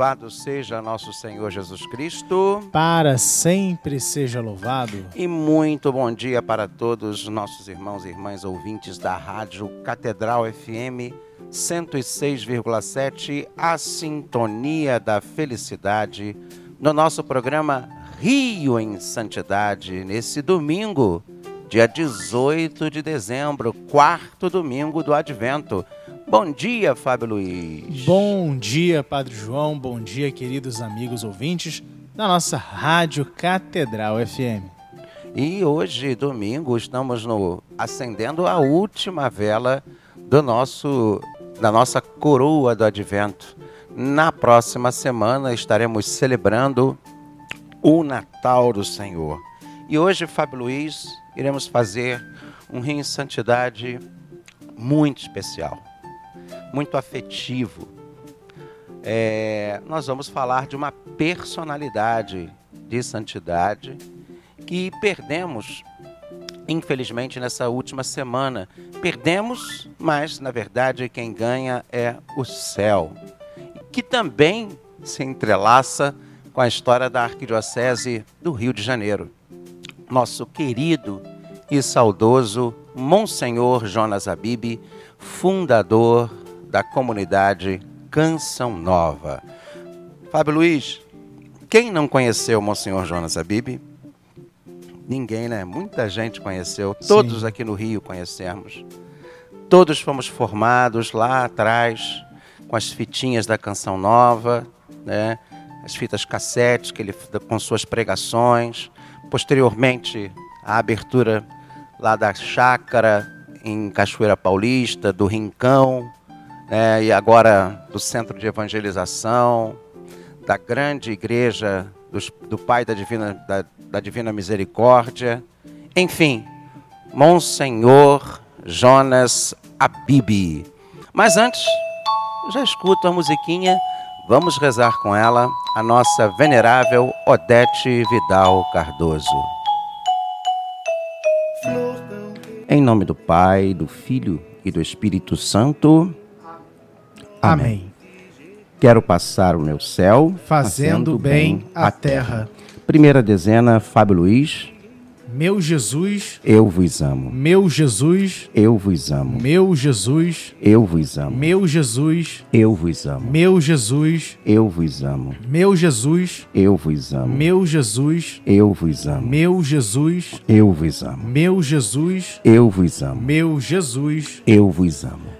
Louvado seja nosso Senhor Jesus Cristo. Para sempre seja louvado. E muito bom dia para todos nossos irmãos e irmãs ouvintes da Rádio Catedral FM 106,7, a sintonia da felicidade, no nosso programa Rio em Santidade, nesse domingo, dia 18 de dezembro, quarto domingo do Advento. Bom dia, Fábio Luiz. Bom dia, Padre João. Bom dia, queridos amigos ouvintes da nossa Rádio Catedral FM. E hoje, domingo, estamos no acendendo a última vela do nosso da nossa coroa do Advento. Na próxima semana estaremos celebrando o Natal do Senhor. E hoje, Fábio Luiz, iremos fazer um rio em santidade muito especial muito afetivo. É, nós vamos falar de uma personalidade de santidade que perdemos, infelizmente, nessa última semana. Perdemos, mas na verdade quem ganha é o céu, que também se entrelaça com a história da Arquidiocese do Rio de Janeiro. Nosso querido e saudoso Monsenhor Jonas Abib, fundador da comunidade Canção Nova. Fábio Luiz, quem não conheceu o Monsenhor Jonas Abib? Ninguém, né? Muita gente conheceu, todos Sim. aqui no Rio conhecemos. Todos fomos formados lá atrás com as fitinhas da Canção Nova, né? As fitas cassete que ele com suas pregações, posteriormente a abertura lá da chácara em Cachoeira Paulista, do Rincão, né, e agora do Centro de Evangelização, da grande igreja dos, do Pai da Divina, da, da Divina Misericórdia. Enfim, Monsenhor Jonas Abib. Mas antes, já escuto a musiquinha, vamos rezar com ela, a nossa venerável Odete Vidal Cardoso. Em nome do Pai, do Filho e do Espírito Santo. Amém. Quero passar o meu céu fazendo, fazendo bem a terra. Primeira dezena, Fábio Luiz. Meu Jesus, eu vos amo. Meu Jesus, eu vos amo. Meu Jesus, eu vos amo. Meu Jesus, eu vos amo. Meu Jesus, eu vos amo. Meu Jesus, eu vos amo. Meu Jesus, eu vos amo. Meu Jesus, eu vos amo. Meu Jesus, eu vos amo. Meu Jesus, eu vos amo.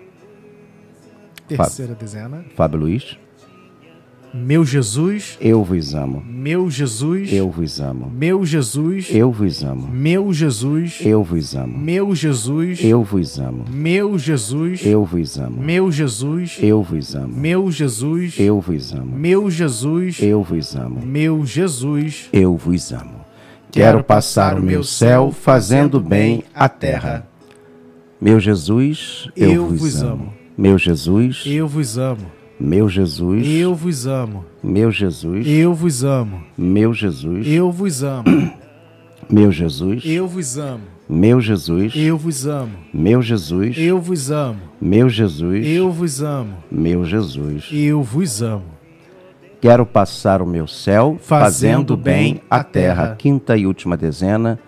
Terceira dezena. Fábio Luiz. Meu Jesus, eu vos amo. Meu Jesus, eu vos amo. Meu Jesus, eu vos amo. Meu Jesus, eu vos amo. Meu Jesus, eu vos amo. Meu Jesus, eu vos amo. Meu Jesus, eu vos amo. Meu Jesus, eu vos amo. Meu Jesus, eu vos amo. Meu Jesus, eu vos amo. Quero passar o meu céu fazendo bem a terra. Meu Jesus, eu, vos amo. Meu Jesus, eu vos amo. Meu Jesus, eu vos amo. Meu Jesus, eu vos amo. Meu Jesus, eu vos amo. Meu Jesus, eu vos amo. Meu Jesus, eu vos amo. Meu Jesus, eu vos amo. Meu Jesus, eu vos amo. Meu Jesus, eu vos amo. Quero passar o meu céu fazendo, fazendo bem a terra. terra. Quinta e última dezena,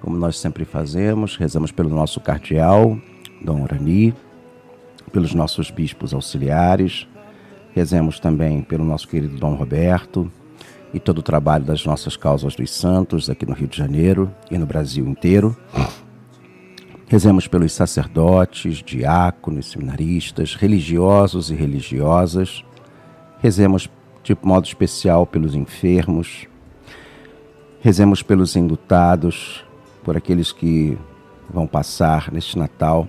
como nós sempre fazemos, rezamos pelo nosso cardeal, Dom Urani pelos nossos bispos auxiliares, rezemos também pelo nosso querido Dom Roberto e todo o trabalho das nossas causas dos santos aqui no Rio de Janeiro e no Brasil inteiro. Rezemos pelos sacerdotes, diáconos, seminaristas, religiosos e religiosas. Rezemos de modo especial pelos enfermos. Rezemos pelos indutados, por aqueles que vão passar neste Natal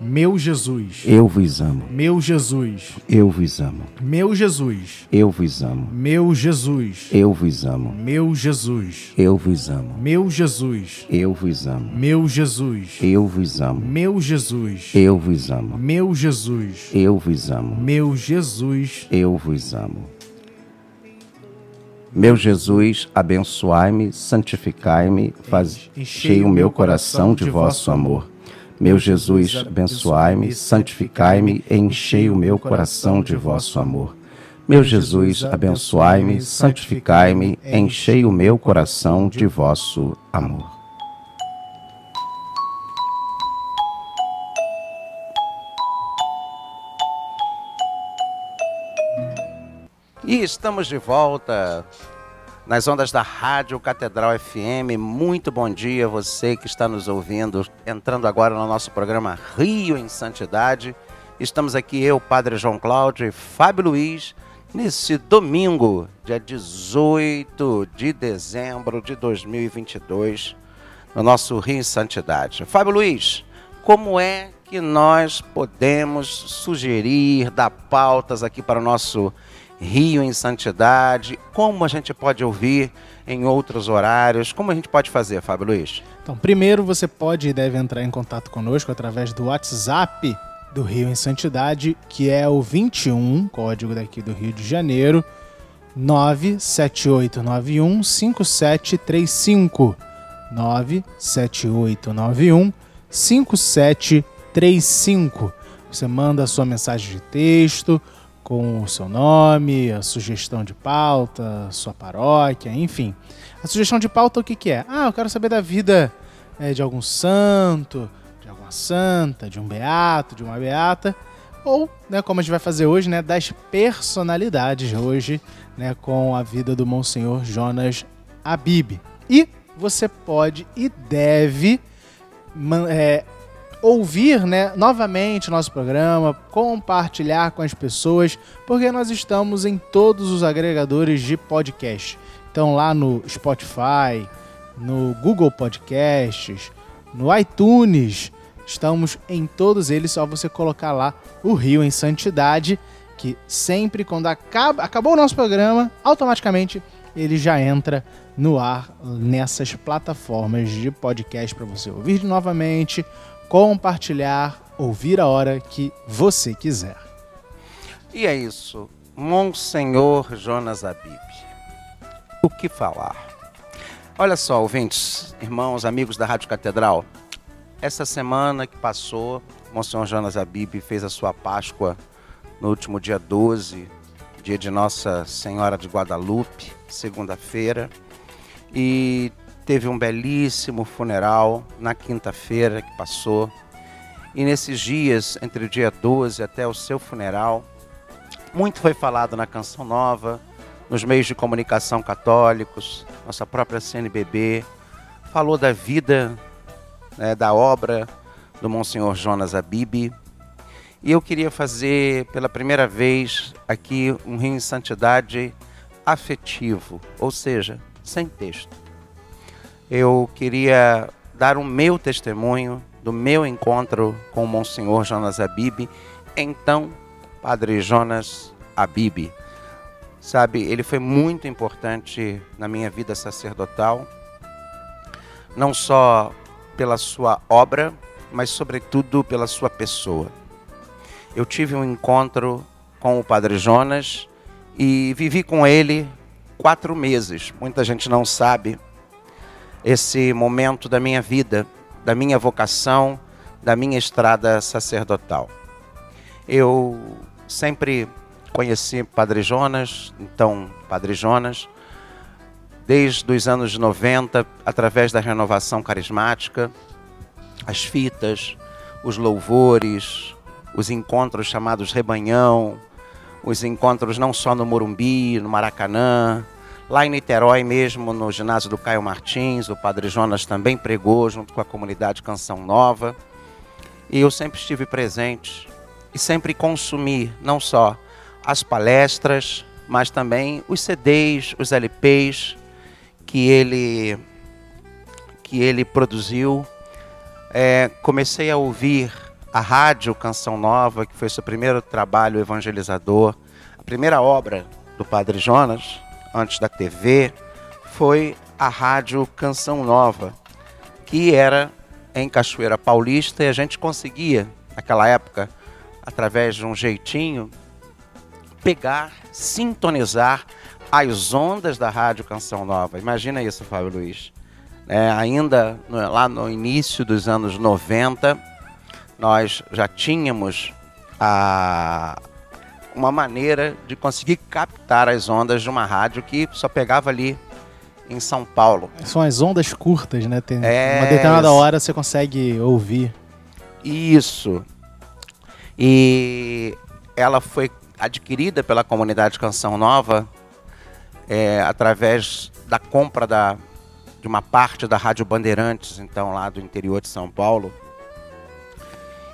Meu Jesus. Eu vos amo. Meu Jesus. Eu vos amo. Meu Jesus. Eu vos amo. Meu Jesus. Eu vos amo. Meu Jesus. Eu vos amo. Meu Jesus. Eu vos amo. Meu Jesus. Eu vos amo. Meu Jesus. Eu vos amo. Meu Jesus. Eu vos amo. Meu Jesus. Eu vos amo. Meu Jesus, abençoai-me, santificai-me, faz cheio o meu coração de vosso amor. Meu Jesus, abençoai-me, santificai-me, enchei o meu coração de vosso amor. Meu Jesus, abençoai-me, santificai-me, enchei o meu coração de vosso amor. E estamos de volta nas ondas da Rádio Catedral FM. Muito bom dia você que está nos ouvindo, entrando agora no nosso programa Rio em Santidade. Estamos aqui eu, Padre João Cláudio e Fábio Luiz, nesse domingo, dia 18 de dezembro de 2022, no nosso Rio em Santidade. Fábio Luiz, como é que nós podemos sugerir, dar pautas aqui para o nosso Rio em Santidade, como a gente pode ouvir em outros horários, como a gente pode fazer, Fábio Luiz? Então, primeiro você pode e deve entrar em contato conosco através do WhatsApp do Rio em Santidade, que é o 21, código daqui do Rio de Janeiro, 97891 5735. 97891 5735. Você manda a sua mensagem de texto com o seu nome, a sugestão de pauta, sua paróquia, enfim. A sugestão de pauta o que, que é? Ah, eu quero saber da vida é, de algum santo, de alguma santa, de um beato, de uma beata, ou, né, como a gente vai fazer hoje, né, das personalidades hoje, né, com a vida do Monsenhor Jonas Abib. E você pode e deve é, ouvir né, novamente nosso programa, compartilhar com as pessoas, porque nós estamos em todos os agregadores de podcast. Então lá no Spotify, no Google Podcasts, no iTunes, estamos em todos eles, só você colocar lá o Rio em Santidade, que sempre quando acaba, acabou o nosso programa, automaticamente ele já entra no ar nessas plataformas de podcast para você ouvir novamente compartilhar, ouvir a hora que você quiser. E é isso, Monsenhor Jonas Abib. O que falar? Olha só, ouvintes, irmãos, amigos da Rádio Catedral. Essa semana que passou, Monsenhor Jonas Abib fez a sua Páscoa no último dia 12, dia de Nossa Senhora de Guadalupe, segunda-feira. E teve um belíssimo funeral na quinta-feira que passou. E nesses dias, entre o dia 12 até o seu funeral, muito foi falado na Canção Nova, nos meios de comunicação católicos, nossa própria CNBB, falou da vida, né, da obra do Monsenhor Jonas Abib. E eu queria fazer pela primeira vez aqui um Rio em Santidade afetivo, ou seja, sem texto eu queria dar o meu testemunho do meu encontro com o Monsenhor Jonas Abib, então Padre Jonas Abib. Sabe, ele foi muito importante na minha vida sacerdotal, não só pela sua obra, mas sobretudo pela sua pessoa. Eu tive um encontro com o Padre Jonas e vivi com ele quatro meses. Muita gente não sabe, esse momento da minha vida, da minha vocação, da minha estrada sacerdotal. Eu sempre conheci Padre Jonas, então Padre Jonas, desde os anos 90, através da renovação carismática, as fitas, os louvores, os encontros chamados Rebanhão, os encontros não só no Morumbi, no Maracanã, lá em Niterói mesmo, no ginásio do Caio Martins, o Padre Jonas também pregou junto com a comunidade Canção Nova. E eu sempre estive presente e sempre consumi não só as palestras, mas também os CDs, os LPs que ele que ele produziu. É, comecei a ouvir a rádio Canção Nova, que foi seu primeiro trabalho evangelizador, a primeira obra do Padre Jonas, antes da TV, foi a rádio Canção Nova, que era em Cachoeira Paulista e a gente conseguia, naquela época, através de um jeitinho, pegar, sintonizar as ondas da rádio Canção Nova. Imagina isso, Fábio Luiz. É, ainda no, lá no início dos anos 90, nós já tínhamos a, uma maneira de conseguir captar as ondas de uma rádio que só pegava ali em São Paulo. São as ondas curtas, né? Tem é... uma determinada hora você consegue ouvir. Isso. E ela foi adquirida pela comunidade Canção Nova é, através da compra da, de uma parte da Rádio Bandeirantes, então lá do interior de São Paulo.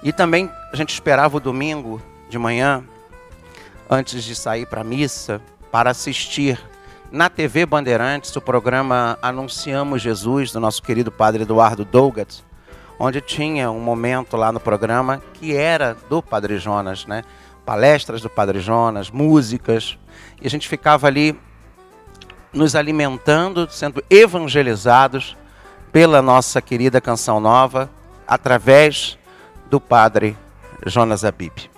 E também a gente esperava o domingo de manhã, antes de sair para a missa, para assistir na TV Bandeirantes o programa Anunciamos Jesus, do nosso querido padre Eduardo Dougat, onde tinha um momento lá no programa que era do Padre Jonas, né? Palestras do Padre Jonas, músicas, e a gente ficava ali nos alimentando, sendo evangelizados pela nossa querida Canção Nova, através do padre Jonas Abib.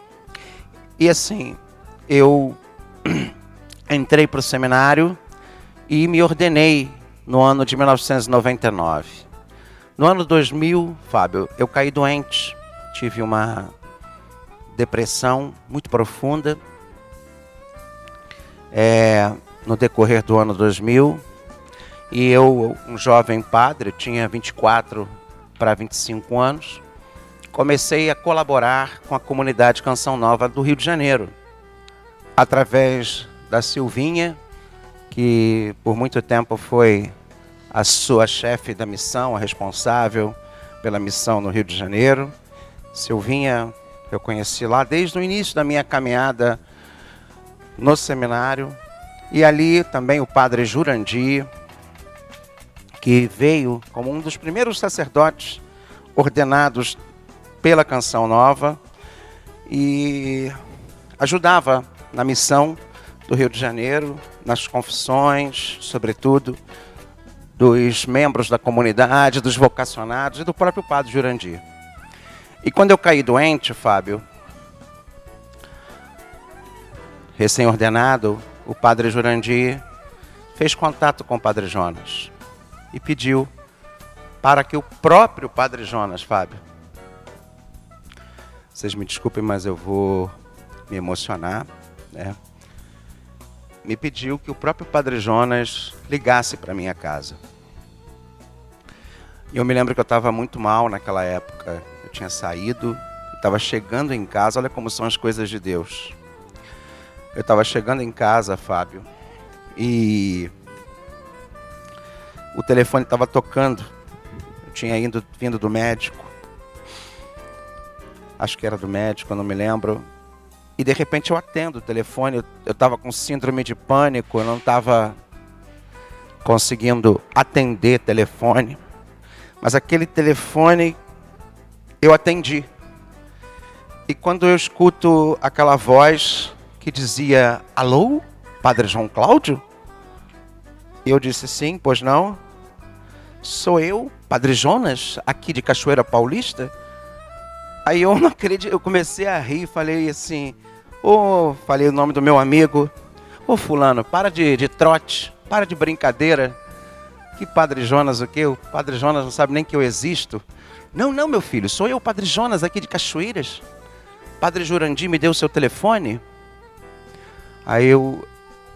E assim, eu entrei para o seminário e me ordenei no ano de 1999. No ano 2000, Fábio, eu caí doente, tive uma depressão muito profunda. É, no decorrer do ano 2000, e eu, um jovem padre, tinha 24 para 25 anos, comecei a colaborar com a comunidade Canção Nova do Rio de Janeiro, através da Silvinha, que por muito tempo foi a sua chefe da missão, a responsável pela missão no Rio de Janeiro. Silvinha, eu conheci lá desde o início da minha caminhada no seminário. E ali também o padre Jurandir, que veio como um dos primeiros sacerdotes ordenados pela Canção Nova e ajudava na missão do Rio de Janeiro, nas confissões, sobretudo, dos membros da comunidade, dos vocacionados e do próprio Padre Jurandir. E quando eu caí doente, Fábio, recém-ordenado, o Padre Jurandir fez contato com o Padre Jonas e pediu para que o próprio Padre Jonas, Fábio, vocês me desculpem, mas eu vou me emocionar. Né? Me pediu que o próprio Padre Jonas ligasse para minha casa. E eu me lembro que eu estava muito mal naquela época. Eu tinha saído, estava chegando em casa. Olha como são as coisas de Deus. Eu estava chegando em casa, Fábio, e o telefone estava tocando. Eu tinha ido, vindo do médico acho que era do médico, eu não me lembro. E de repente eu atendo o telefone, eu estava com síndrome de pânico, eu não estava conseguindo atender telefone. Mas aquele telefone eu atendi. E quando eu escuto aquela voz que dizia: Alô, Padre João Cláudio? Eu disse: Sim, pois não? Sou eu, Padre Jonas, aqui de Cachoeira Paulista? Aí eu não acredito, eu comecei a rir, falei assim, ô, oh, falei o nome do meu amigo, ô oh, fulano, para de, de trote, para de brincadeira. Que Padre Jonas o quê? O Padre Jonas não sabe nem que eu existo. Não, não, meu filho, sou eu, Padre Jonas, aqui de Cachoeiras. Padre Jurandir me deu o seu telefone. Aí eu,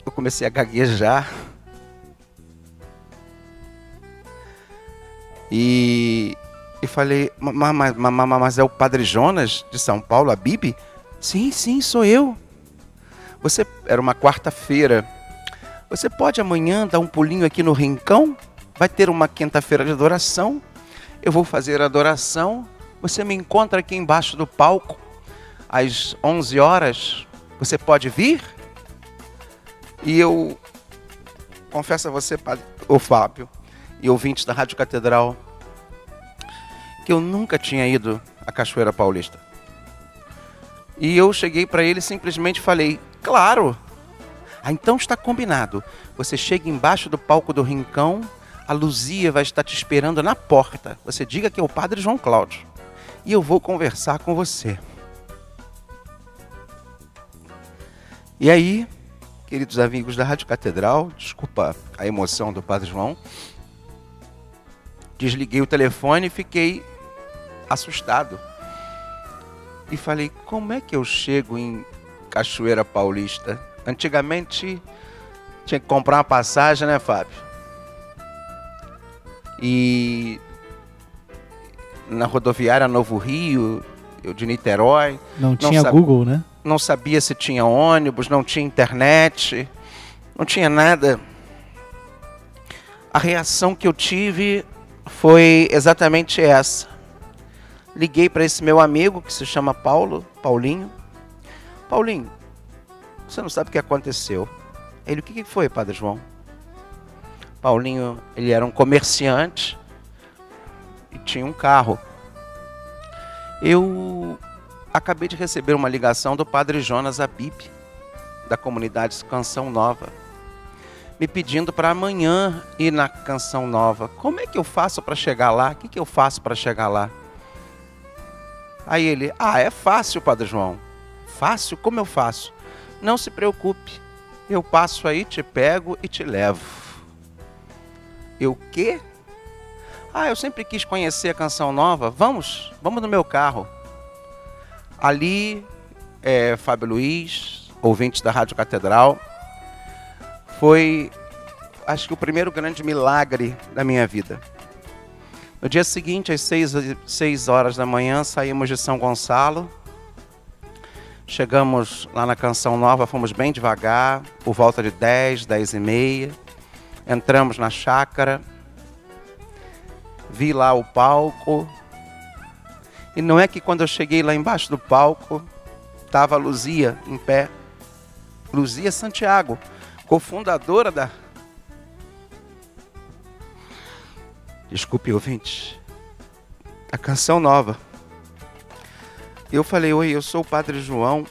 eu comecei a gaguejar. E, e falei, mas, é o Padre Jonas de São Paulo, a Bibi? Sim, sim, sou eu. Você era uma quarta-feira. Você pode amanhã dar um pulinho aqui no Rincão? Vai ter uma quinta-feira de adoração. Eu vou fazer a adoração. Você me encontra aqui embaixo do palco às 11 horas. Você pode vir? E eu confesso a você, padre, o Fábio, e ouvintes da Rádio Catedral, que eu nunca tinha ido à Cachoeira Paulista. E eu cheguei para ele e simplesmente falei: Claro! Ah, então está combinado. Você chega embaixo do palco do Rincão, a Luzia vai estar te esperando na porta. Você diga que é o Padre João Cláudio. E eu vou conversar com você. E aí, queridos amigos da Rádio Catedral, desculpa a emoção do Padre João, desliguei o telefone e fiquei assustado. E falei: como é que eu chego em Cachoeira Paulista? Antigamente tinha que comprar uma passagem, né, Fábio? E na rodoviária Novo Rio, eu de Niterói. Não, não tinha Google, né? Não sabia se tinha ônibus, não tinha internet, não tinha nada. A reação que eu tive foi exatamente essa. Liguei para esse meu amigo que se chama Paulo, Paulinho. Paulinho, você não sabe o que aconteceu. Ele, o que foi, Padre João? Paulinho, ele era um comerciante e tinha um carro. Eu acabei de receber uma ligação do Padre Jonas Abib, da comunidade Canção Nova, me pedindo para amanhã ir na Canção Nova. Como é que eu faço para chegar lá? O que, que eu faço para chegar lá? Aí ele, ah, é fácil, Padre João. Fácil? Como eu faço? Não se preocupe. Eu passo aí, te pego e te levo. Eu quê? Ah, eu sempre quis conhecer a canção nova. Vamos, vamos no meu carro. Ali, é, Fábio Luiz, ouvinte da Rádio Catedral, foi, acho que o primeiro grande milagre da minha vida. No dia seguinte, às 6, seis horas da manhã, saímos de São Gonçalo. Chegamos lá na Canção Nova, fomos bem devagar, por volta de 10, 10 e meia. Entramos na chácara, vi lá o palco. E não é que quando eu cheguei lá embaixo do palco, estava Luzia em pé. Luzia Santiago, cofundadora da Desculpe, ouvinte. A canção nova. Eu falei, oi, eu sou o Padre João.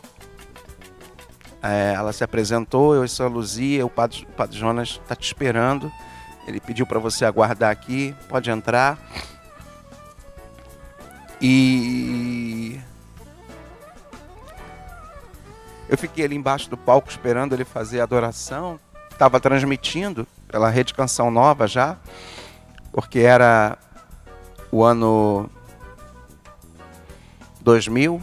É, ela se apresentou, eu sou a Luzia, o Padre, o Padre Jonas está te esperando. Ele pediu para você aguardar aqui, pode entrar. E eu fiquei ali embaixo do palco esperando ele fazer a adoração. Estava transmitindo pela Rede Canção Nova já porque era o ano 2000.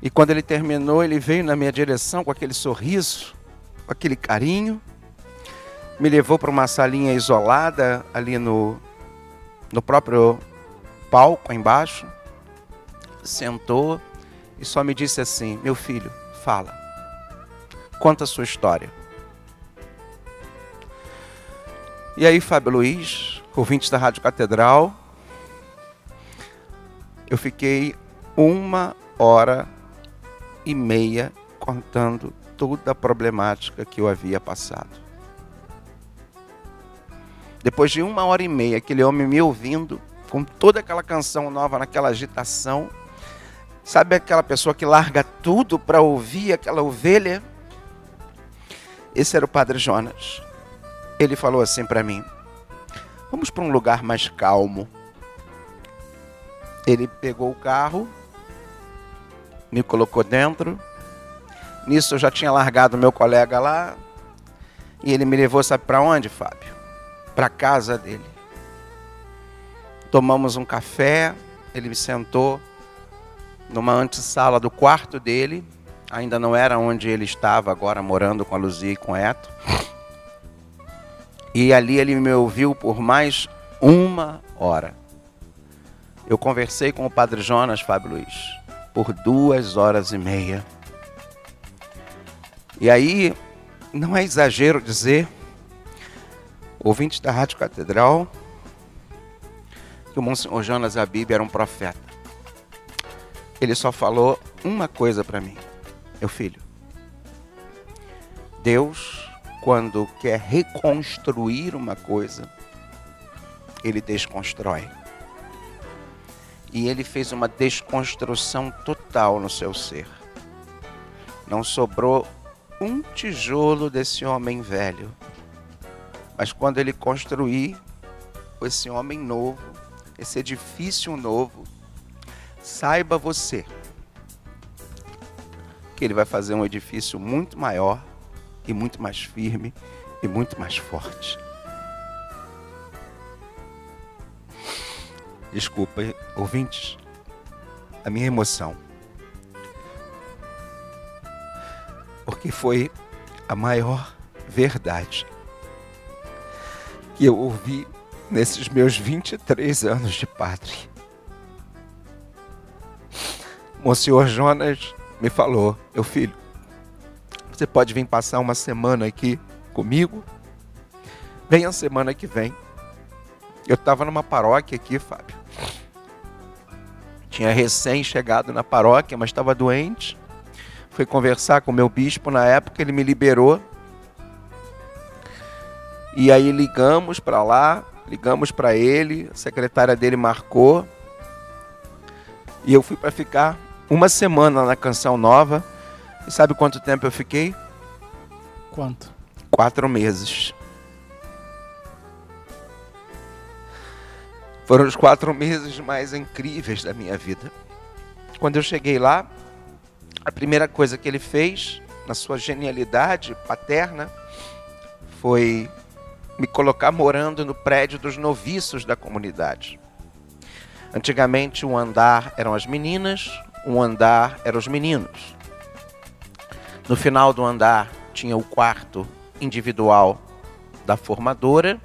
E quando ele terminou, ele veio na minha direção com aquele sorriso, com aquele carinho, me levou para uma salinha isolada ali no, no próprio palco embaixo, sentou e só me disse assim: Meu filho, fala, conta a sua história. E aí, Fábio Luiz, ouvintes da Rádio Catedral, eu fiquei uma hora e meia contando toda a problemática que eu havia passado. Depois de uma hora e meia, aquele homem me ouvindo, com toda aquela canção nova, naquela agitação, sabe aquela pessoa que larga tudo para ouvir aquela ovelha? Esse era o Padre Jonas ele falou assim para mim: Vamos para um lugar mais calmo. Ele pegou o carro, me colocou dentro. Nisso eu já tinha largado meu colega lá. E ele me levou, sabe para onde, Fábio? Para casa dele. Tomamos um café, ele me sentou numa antessala do quarto dele. Ainda não era onde ele estava agora morando com a Luzia e com o Eto. E ali ele me ouviu por mais uma hora. Eu conversei com o Padre Jonas Fábio Luiz por duas horas e meia. E aí, não é exagero dizer, ouvintes da Rádio Catedral, que o Monsenhor Jonas Abib era um profeta. Ele só falou uma coisa para mim: Meu filho, Deus, quando quer reconstruir uma coisa, ele desconstrói. E ele fez uma desconstrução total no seu ser. Não sobrou um tijolo desse homem velho. Mas quando ele construir esse homem novo, esse edifício novo, saiba você que ele vai fazer um edifício muito maior e muito mais firme e muito mais forte. Desculpa, ouvintes, a minha emoção. Porque foi a maior verdade que eu ouvi nesses meus 23 anos de padre. Monsenhor Jonas me falou: Meu filho, você pode vir passar uma semana aqui comigo? Venha a semana que vem. Eu estava numa paróquia aqui, Fábio. Tinha recém chegado na paróquia, mas estava doente. Fui conversar com o meu bispo na época, ele me liberou. E aí ligamos para lá, ligamos para ele, a secretária dele marcou. E eu fui para ficar uma semana na Canção Nova. E sabe quanto tempo eu fiquei? Quanto? Quatro meses. Foram os quatro meses mais incríveis da minha vida. Quando eu cheguei lá, a primeira coisa que ele fez, na sua genialidade paterna, foi me colocar morando no prédio dos noviços da comunidade. Antigamente, um andar eram as meninas, um andar eram os meninos. No final do andar tinha o quarto individual da formadora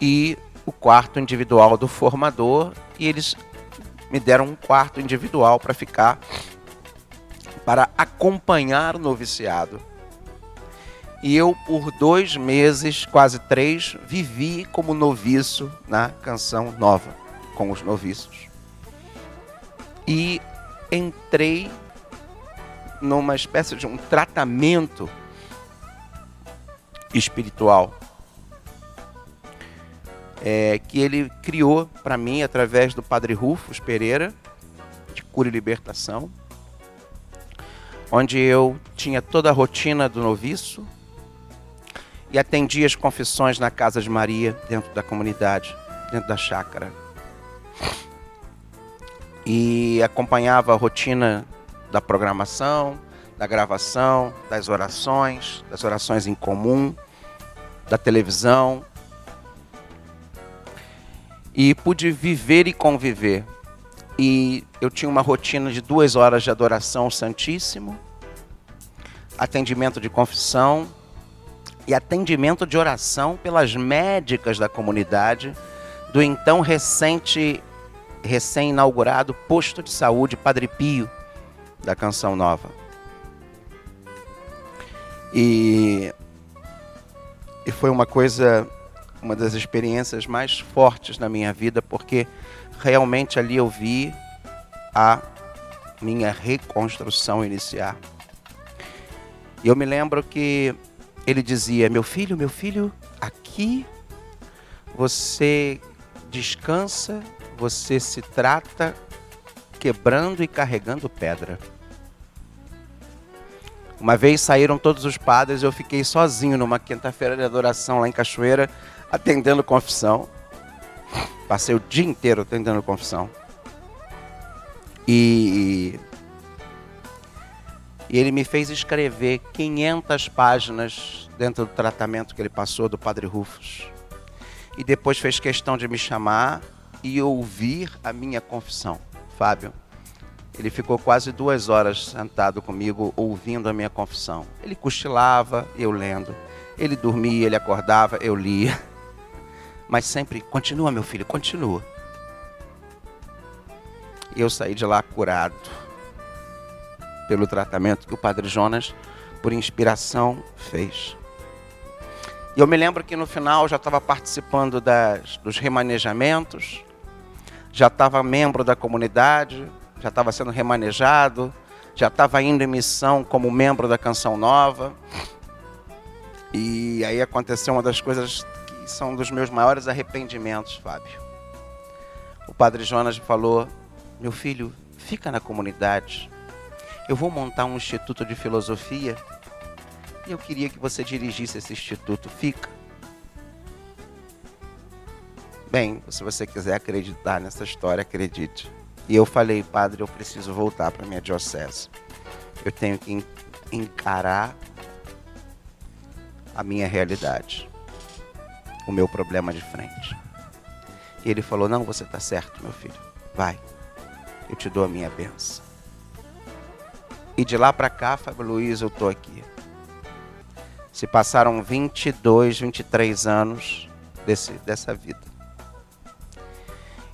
e o quarto individual do formador e eles me deram um quarto individual para ficar para acompanhar o noviciado. E eu, por dois meses, quase três, vivi como noviço na canção nova, com os noviços. E entrei numa espécie de um tratamento espiritual é, que ele criou para mim através do Padre Rufus Pereira, de Cura e Libertação, onde eu tinha toda a rotina do noviço e atendia as confissões na casa de Maria, dentro da comunidade, dentro da chácara. E acompanhava a rotina da programação, da gravação, das orações, das orações em comum, da televisão, e pude viver e conviver. E eu tinha uma rotina de duas horas de adoração ao Santíssimo, atendimento de confissão e atendimento de oração pelas médicas da comunidade do então recente, recém-inaugurado posto de saúde Padre Pio da Canção Nova. E, e foi uma coisa uma das experiências mais fortes na minha vida, porque realmente ali eu vi a minha reconstrução iniciar. E eu me lembro que ele dizia: Meu filho, meu filho, aqui você descansa, você se trata quebrando e carregando pedra. Uma vez saíram todos os padres, eu fiquei sozinho numa quinta-feira de adoração lá em Cachoeira, atendendo confissão. Passei o dia inteiro atendendo confissão. E, e ele me fez escrever 500 páginas dentro do tratamento que ele passou do Padre Rufus. E depois fez questão de me chamar e ouvir a minha confissão. Fábio, Ele ficou quase duas horas sentado comigo, ouvindo a minha confissão. Ele cochilava, eu lendo. Ele dormia, ele acordava, eu lia. Mas sempre, continua, meu filho, continua. E eu saí de lá curado pelo tratamento que o Padre Jonas, por inspiração, fez. E eu me lembro que no final já estava participando das, dos remanejamentos, já estava membro da comunidade, já estava sendo remanejado, já estava indo em missão como membro da Canção Nova. E aí aconteceu uma das coisas que são dos meus maiores arrependimentos, Fábio. O padre Jonas falou: Meu filho, fica na comunidade. Eu vou montar um instituto de filosofia e eu queria que você dirigisse esse instituto. Fica. Bem, se você quiser acreditar nessa história, acredite. E eu falei, padre, eu preciso voltar para minha diocese. Eu tenho que encarar a minha realidade, o meu problema de frente. E ele falou: Não, você está certo, meu filho. Vai, eu te dou a minha benção. E de lá para cá, Fábio Luiz, eu estou aqui. Se passaram 22, 23 anos desse, dessa vida.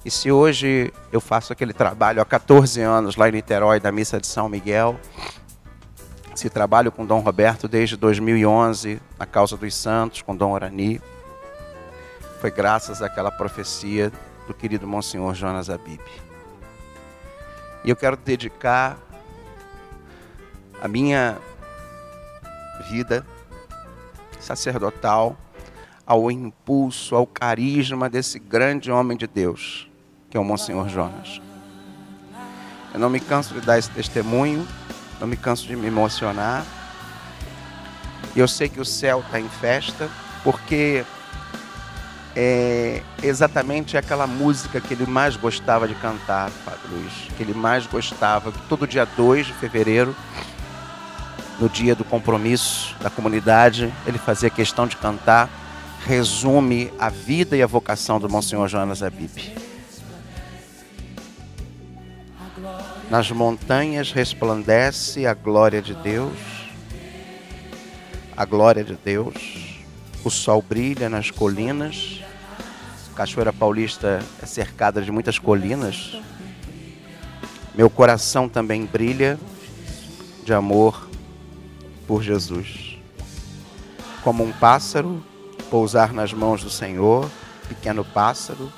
E se hoje eu faço aquele trabalho há 14 anos lá em Niterói, da Missa de São Miguel, se trabalho com Dom Roberto desde 2011, na causa dos santos, com Dom Orani, foi graças àquela profecia do querido Monsenhor Jonas Abib. E eu quero dedicar a minha vida sacerdotal ao impulso, ao carisma desse grande homem de Deus, que é o Monsenhor Jonas. Eu não me canso de dar esse testemunho, não me canso de me emocionar. E eu sei que o céu está em festa, porque é exatamente aquela música que ele mais gostava de cantar, Padre Luiz, que ele mais gostava, todo dia 2 de fevereiro no dia do compromisso da comunidade, ele fazia questão de cantar, resume a vida e a vocação do Monsenhor Jonas Abib. Nas montanhas resplandece a glória de Deus, a glória de Deus, o sol brilha nas colinas, Cachoeira Paulista é cercada de muitas colinas, meu coração também brilha de amor por Jesus. Como um pássaro, pousar nas mãos do Senhor, pequeno pássaro,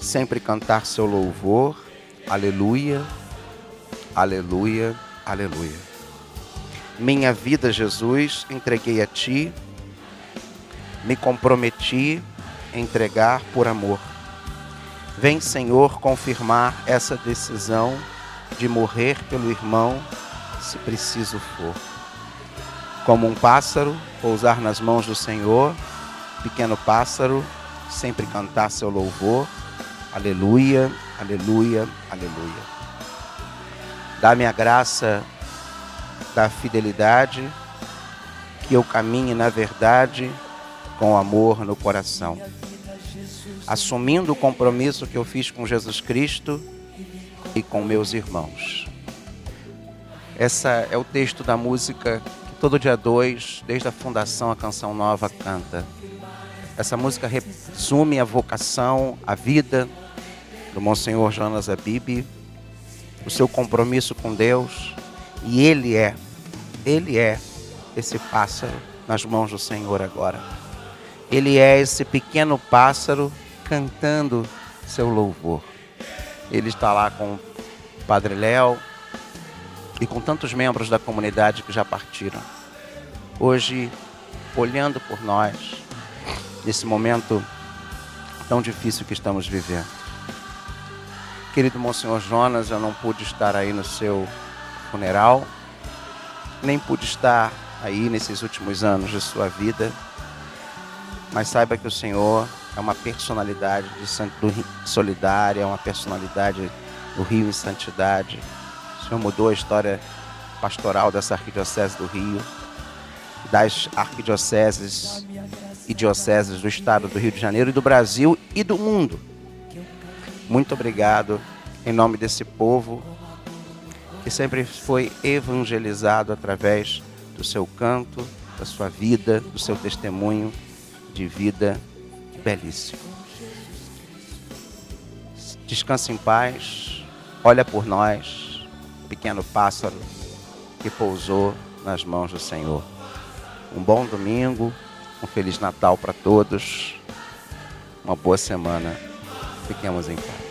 sempre cantar seu louvor, aleluia, aleluia, aleluia. Minha vida, Jesus, entreguei a Ti, me comprometi a entregar por amor. Vem, Senhor, confirmar essa decisão de morrer pelo irmão, se preciso for como um pássaro, pousar nas mãos do Senhor, pequeno pássaro, sempre cantar seu louvor. Aleluia, aleluia, aleluia. Dá-me a graça da fidelidade, que eu caminhe na verdade com amor no coração. Assumindo o compromisso que eu fiz com Jesus Cristo e com meus irmãos. Essa é o texto da música Todo dia 2, desde a fundação, a Canção Nova canta. Essa música resume a vocação, a vida do Monsenhor Jonas Abib, o seu compromisso com Deus. E ele é, ele é esse pássaro nas mãos do Senhor agora. Ele é esse pequeno pássaro cantando seu louvor. Ele está lá com o Padre Léo, e com tantos membros da comunidade que já partiram. Hoje, olhando por nós, nesse momento tão difícil que estamos vivendo. Querido Monsenhor Jonas, eu não pude estar aí no seu funeral, nem pude estar aí nesses últimos anos de sua vida, mas saiba que o Senhor é uma personalidade de solidária, é uma personalidade do Rio em Santidade, Senhor mudou a história pastoral dessa arquidiocese do Rio, das arquidioceses e dioceses do estado do Rio de Janeiro e do Brasil e do mundo. Muito obrigado em nome desse povo que sempre foi evangelizado através do seu canto, da sua vida, do seu testemunho de vida belíssimo. Descanse em paz, olha por nós, pequeno pássaro que pousou nas mãos do Senhor. Um bom domingo, um feliz Natal para todos, uma boa semana. Fiquemos em paz.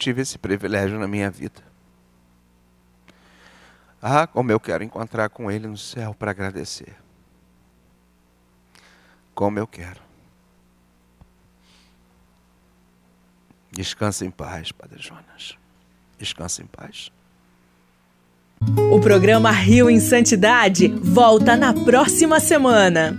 Tive esse privilégio na minha vida. Ah, como eu quero encontrar com Ele no céu para agradecer. Como eu quero. Descansa em paz, Padre Jonas. Descansa em paz. O programa Rio em Santidade volta na próxima semana.